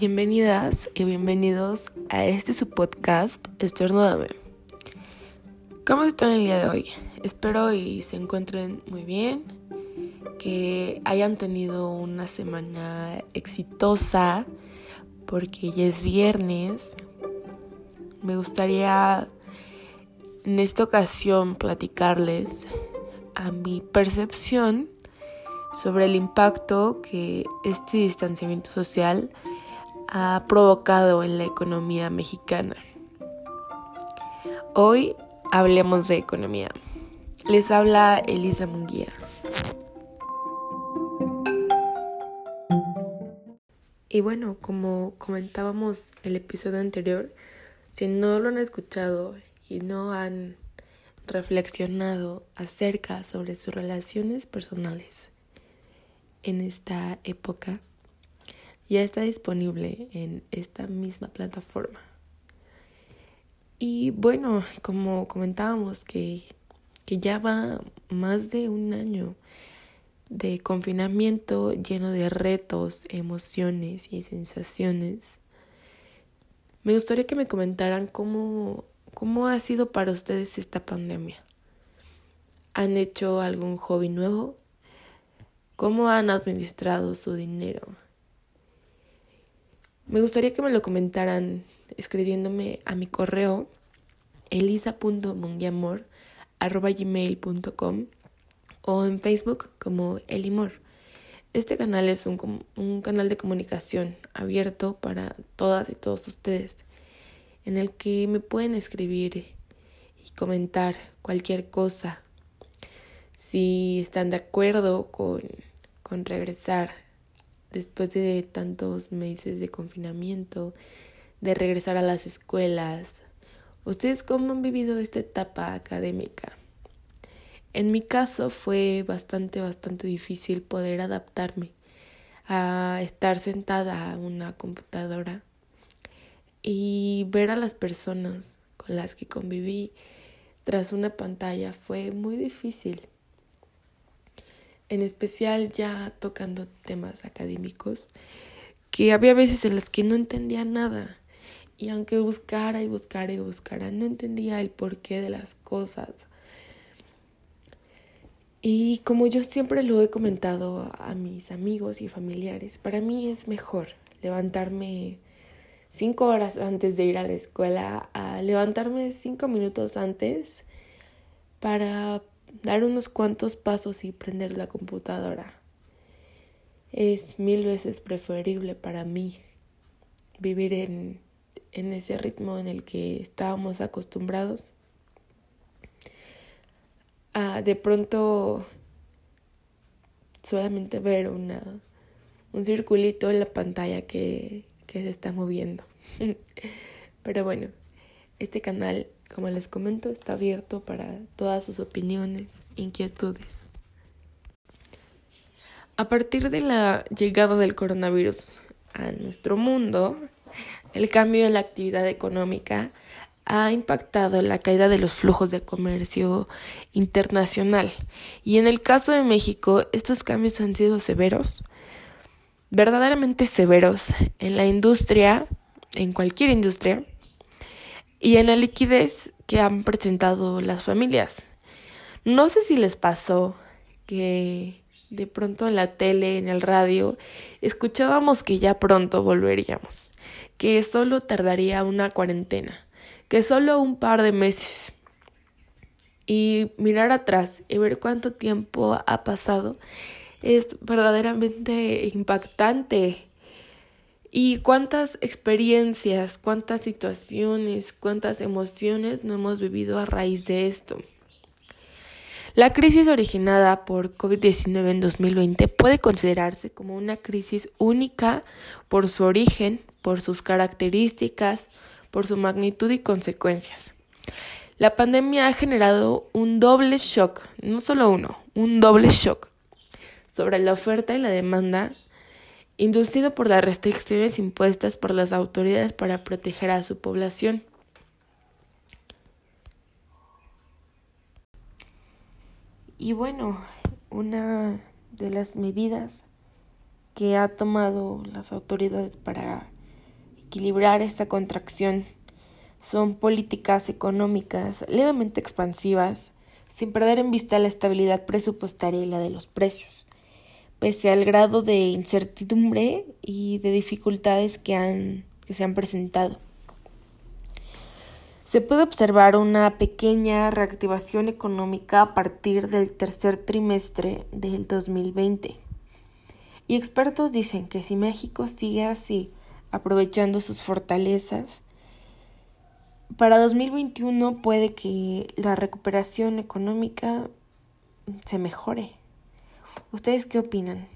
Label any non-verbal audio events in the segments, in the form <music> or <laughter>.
Bienvenidas y bienvenidos a este su podcast Estornúdame. ¿Cómo están el día de hoy? Espero y se encuentren muy bien, que hayan tenido una semana exitosa porque ya es viernes. Me gustaría en esta ocasión platicarles a mi percepción sobre el impacto que este distanciamiento social ha provocado en la economía mexicana. Hoy hablemos de economía. Les habla Elisa Munguía. Y bueno, como comentábamos el episodio anterior, si no lo han escuchado y no han reflexionado acerca sobre sus relaciones personales en esta época, ya está disponible en esta misma plataforma. Y bueno, como comentábamos que, que ya va más de un año de confinamiento lleno de retos, emociones y sensaciones, me gustaría que me comentaran cómo, cómo ha sido para ustedes esta pandemia. ¿Han hecho algún hobby nuevo? ¿Cómo han administrado su dinero? Me gustaría que me lo comentaran escribiéndome a mi correo elisa.munguiamor.com o en Facebook como Elimor. Este canal es un, un canal de comunicación abierto para todas y todos ustedes, en el que me pueden escribir y comentar cualquier cosa. Si están de acuerdo con, con regresar después de tantos meses de confinamiento, de regresar a las escuelas. ¿Ustedes cómo han vivido esta etapa académica? En mi caso fue bastante, bastante difícil poder adaptarme a estar sentada a una computadora y ver a las personas con las que conviví tras una pantalla fue muy difícil en especial ya tocando temas académicos, que había veces en las que no entendía nada. Y aunque buscara y buscara y buscara, no entendía el porqué de las cosas. Y como yo siempre lo he comentado a mis amigos y familiares, para mí es mejor levantarme cinco horas antes de ir a la escuela a levantarme cinco minutos antes para dar unos cuantos pasos y prender la computadora. Es mil veces preferible para mí vivir en, en ese ritmo en el que estábamos acostumbrados a de pronto solamente ver una, un circulito en la pantalla que, que se está moviendo. <laughs> Pero bueno, este canal como les comento, está abierto para todas sus opiniones, inquietudes. A partir de la llegada del coronavirus a nuestro mundo, el cambio en la actividad económica ha impactado la caída de los flujos de comercio internacional. Y en el caso de México, estos cambios han sido severos, verdaderamente severos en la industria, en cualquier industria, y en la liquidez que han presentado las familias. No sé si les pasó que de pronto en la tele, en el radio, escuchábamos que ya pronto volveríamos, que solo tardaría una cuarentena, que solo un par de meses. Y mirar atrás y ver cuánto tiempo ha pasado es verdaderamente impactante y cuántas experiencias, cuántas situaciones, cuántas emociones no hemos vivido a raíz de esto. La crisis originada por COVID-19 en 2020 puede considerarse como una crisis única por su origen, por sus características, por su magnitud y consecuencias. La pandemia ha generado un doble shock, no solo uno, un doble shock sobre la oferta y la demanda inducido por las restricciones impuestas por las autoridades para proteger a su población. Y bueno, una de las medidas que ha tomado las autoridades para equilibrar esta contracción son políticas económicas levemente expansivas, sin perder en vista la estabilidad presupuestaria y la de los precios, pese al grado de incertidumbre y de dificultades que, han, que se han presentado. Se puede observar una pequeña reactivación económica a partir del tercer trimestre del 2020. Y expertos dicen que si México sigue así, aprovechando sus fortalezas, para 2021 puede que la recuperación económica se mejore. ¿Ustedes qué opinan?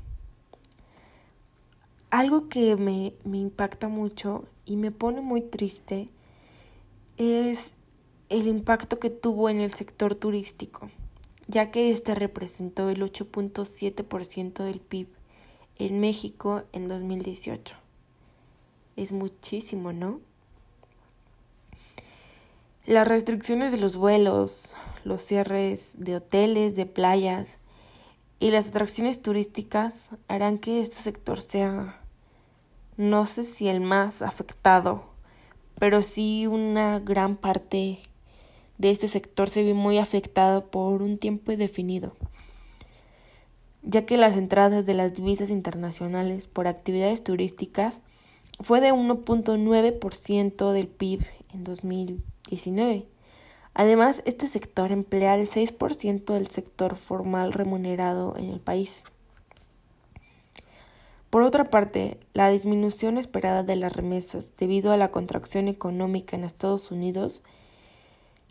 Algo que me, me impacta mucho y me pone muy triste es el impacto que tuvo en el sector turístico, ya que este representó el 8.7% del PIB en México en 2018. Es muchísimo, ¿no? Las restricciones de los vuelos, los cierres de hoteles, de playas y las atracciones turísticas harán que este sector sea, no sé si el más afectado, pero sí una gran parte de este sector se vio muy afectado por un tiempo indefinido, ya que las entradas de las divisas internacionales por actividades turísticas fue de 1.9% del PIB en 2020 Además, este sector emplea el 6% del sector formal remunerado en el país. Por otra parte, la disminución esperada de las remesas debido a la contracción económica en Estados Unidos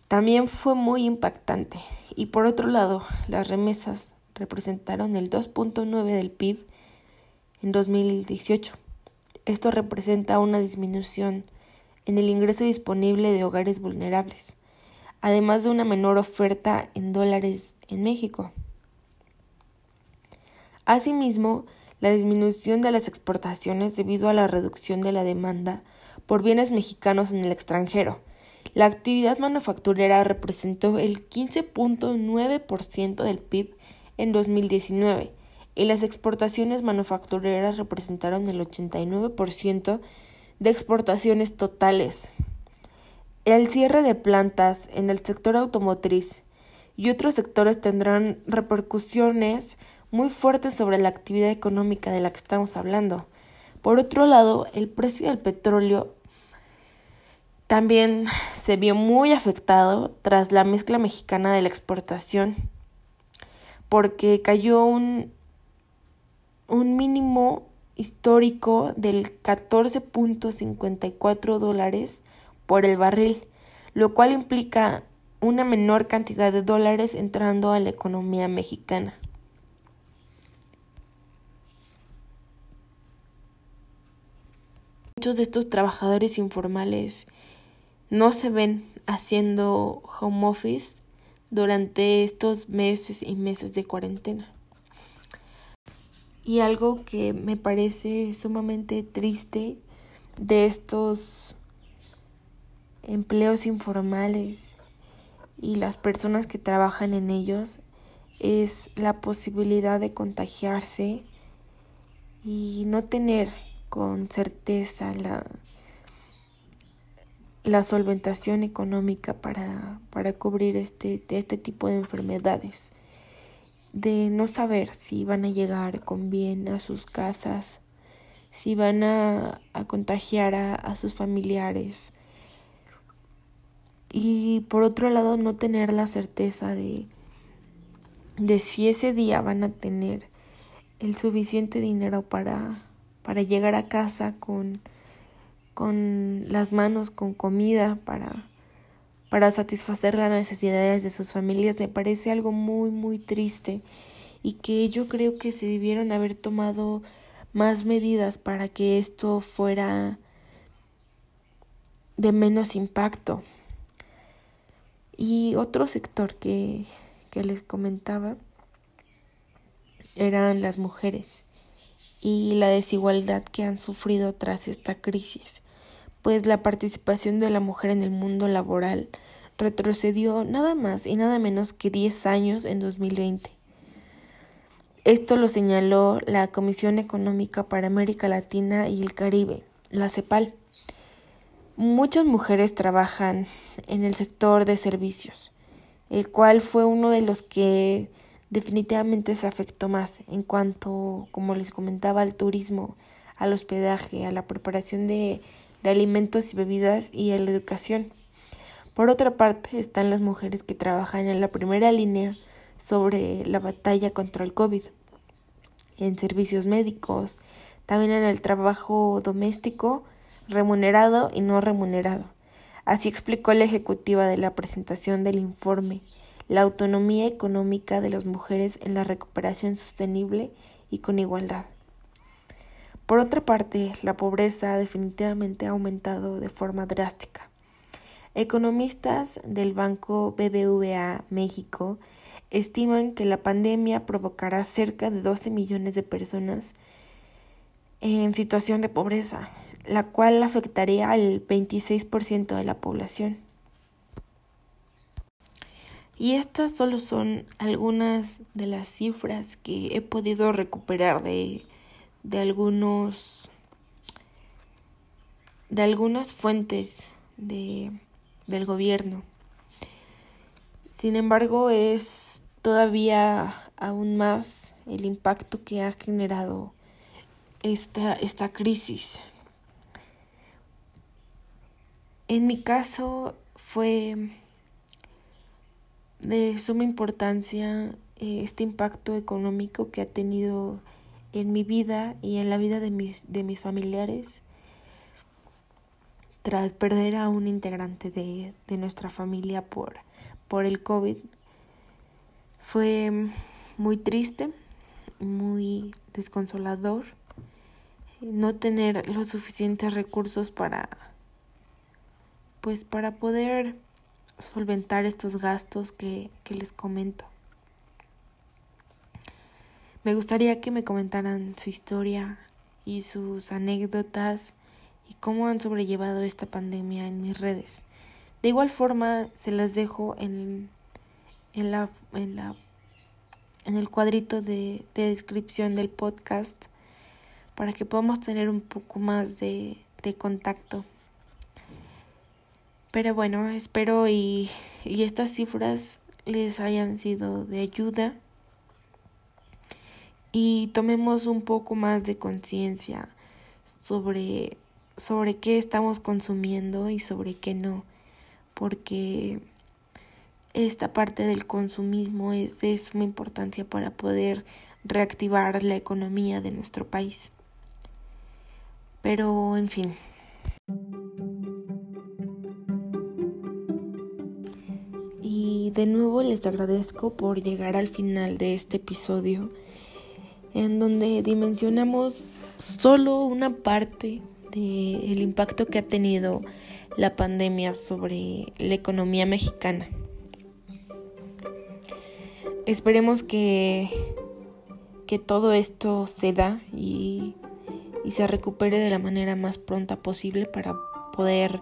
también fue muy impactante. Y por otro lado, las remesas representaron el 2.9 del PIB en 2018. Esto representa una disminución en el ingreso disponible de hogares vulnerables, además de una menor oferta en dólares en México. Asimismo, la disminución de las exportaciones debido a la reducción de la demanda por bienes mexicanos en el extranjero. La actividad manufacturera representó el 15.9% del PIB en 2019 y las exportaciones manufactureras representaron el 89% de exportaciones totales. El cierre de plantas en el sector automotriz y otros sectores tendrán repercusiones muy fuertes sobre la actividad económica de la que estamos hablando. Por otro lado, el precio del petróleo también se vio muy afectado tras la mezcla mexicana de la exportación, porque cayó un, un mínimo histórico del 14.54 dólares por el barril, lo cual implica una menor cantidad de dólares entrando a la economía mexicana. Muchos de estos trabajadores informales no se ven haciendo home office durante estos meses y meses de cuarentena. Y algo que me parece sumamente triste de estos empleos informales y las personas que trabajan en ellos es la posibilidad de contagiarse y no tener con certeza la, la solventación económica para, para cubrir este, este tipo de enfermedades de no saber si van a llegar con bien a sus casas, si van a, contagiar a, a, sus familiares. Y por otro lado, no tener la certeza de, de si ese día van a tener el suficiente dinero para, para llegar a casa con, con las manos, con comida, para para satisfacer las necesidades de sus familias me parece algo muy muy triste y que yo creo que se debieron haber tomado más medidas para que esto fuera de menos impacto. Y otro sector que, que les comentaba eran las mujeres y la desigualdad que han sufrido tras esta crisis pues la participación de la mujer en el mundo laboral retrocedió nada más y nada menos que 10 años en 2020. Esto lo señaló la Comisión Económica para América Latina y el Caribe, la CEPAL, muchas mujeres trabajan en el sector de servicios, el cual fue uno de los que definitivamente se afectó más en cuanto, como les comentaba, al turismo, al hospedaje, a la preparación de, de alimentos y bebidas y a la educación. Por otra parte, están las mujeres que trabajan en la primera línea sobre la batalla contra el COVID, en servicios médicos, también en el trabajo doméstico, remunerado y no remunerado. Así explicó la ejecutiva de la presentación del informe la autonomía económica de las mujeres en la recuperación sostenible y con igualdad. Por otra parte, la pobreza definitivamente ha aumentado de forma drástica. Economistas del Banco BBVA México estiman que la pandemia provocará cerca de 12 millones de personas en situación de pobreza, la cual afectaría al 26% de la población. Y estas solo son algunas de las cifras que he podido recuperar de, de algunos de algunas fuentes de, del gobierno. Sin embargo, es todavía aún más el impacto que ha generado esta, esta crisis. En mi caso fue de suma importancia eh, este impacto económico que ha tenido en mi vida y en la vida de mis, de mis familiares tras perder a un integrante de, de nuestra familia por, por el COVID. Fue muy triste, muy desconsolador no tener los suficientes recursos para pues para poder solventar estos gastos que, que les comento. Me gustaría que me comentaran su historia y sus anécdotas y cómo han sobrellevado esta pandemia en mis redes. De igual forma, se las dejo en, en, la, en, la, en el cuadrito de, de descripción del podcast para que podamos tener un poco más de, de contacto. Pero bueno, espero y, y estas cifras les hayan sido de ayuda y tomemos un poco más de conciencia sobre, sobre qué estamos consumiendo y sobre qué no, porque esta parte del consumismo es de suma importancia para poder reactivar la economía de nuestro país. Pero, en fin. De nuevo les agradezco por llegar al final de este episodio en donde dimensionamos solo una parte del impacto que ha tenido la pandemia sobre la economía mexicana. Esperemos que, que todo esto se da y, y se recupere de la manera más pronta posible para poder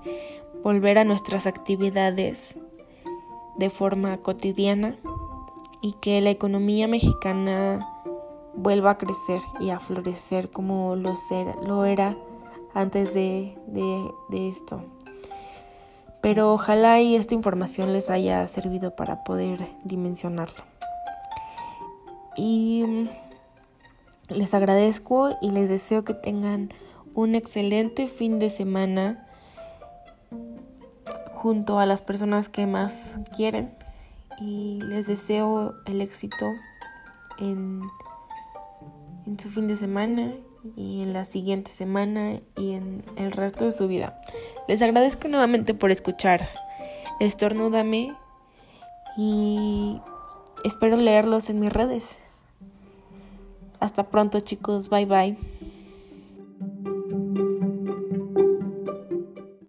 volver a nuestras actividades de forma cotidiana y que la economía mexicana vuelva a crecer y a florecer como lo, lo era antes de, de, esto. Pero ojalá y esta información les haya servido para poder dimensionarlo. Y les agradezco y les deseo que tengan un excelente fin de semana junto a las personas que más quieren y les deseo el éxito en, su fin de semana y en la siguiente semana y en el resto de su vida. Les agradezco nuevamente por escuchar. Estornúdame y espero leerlos en mis redes. Hasta pronto chicos, bye bye.